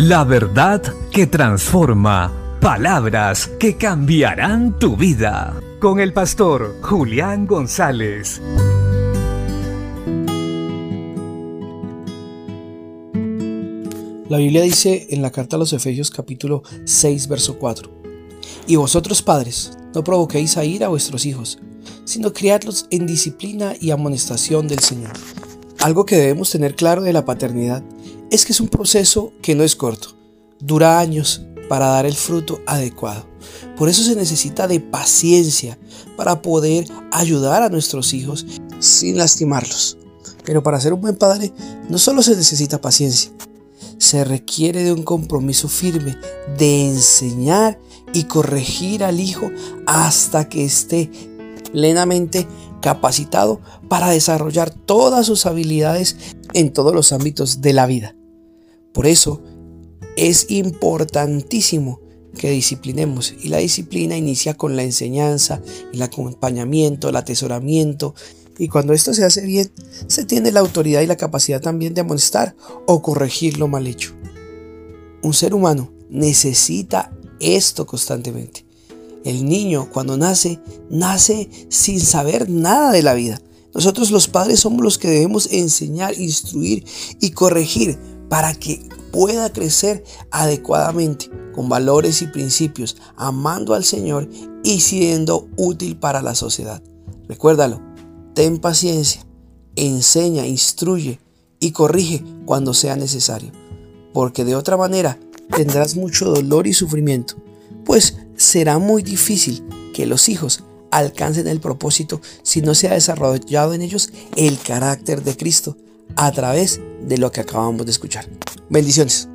La verdad que transforma. Palabras que cambiarán tu vida. Con el pastor Julián González. La Biblia dice en la carta a los Efesios capítulo 6 verso 4. Y vosotros padres, no provoquéis a ir a vuestros hijos, sino criadlos en disciplina y amonestación del Señor. Algo que debemos tener claro de la paternidad es que es un proceso que no es corto, dura años para dar el fruto adecuado. Por eso se necesita de paciencia para poder ayudar a nuestros hijos sin lastimarlos. Pero para ser un buen padre no solo se necesita paciencia, se requiere de un compromiso firme de enseñar y corregir al hijo hasta que esté plenamente capacitado para desarrollar todas sus habilidades en todos los ámbitos de la vida. Por eso es importantísimo que disciplinemos y la disciplina inicia con la enseñanza, el acompañamiento, el atesoramiento y cuando esto se hace bien, se tiene la autoridad y la capacidad también de amonestar o corregir lo mal hecho. Un ser humano necesita esto constantemente. El niño cuando nace, nace sin saber nada de la vida. Nosotros los padres somos los que debemos enseñar, instruir y corregir para que pueda crecer adecuadamente, con valores y principios, amando al Señor y siendo útil para la sociedad. Recuérdalo, Ten paciencia, enseña, instruye y corrige cuando sea necesario, porque de otra manera tendrás mucho dolor y sufrimiento, pues será muy difícil que los hijos alcancen el propósito si no se ha desarrollado en ellos el carácter de Cristo a través de lo que acabamos de escuchar. Bendiciones.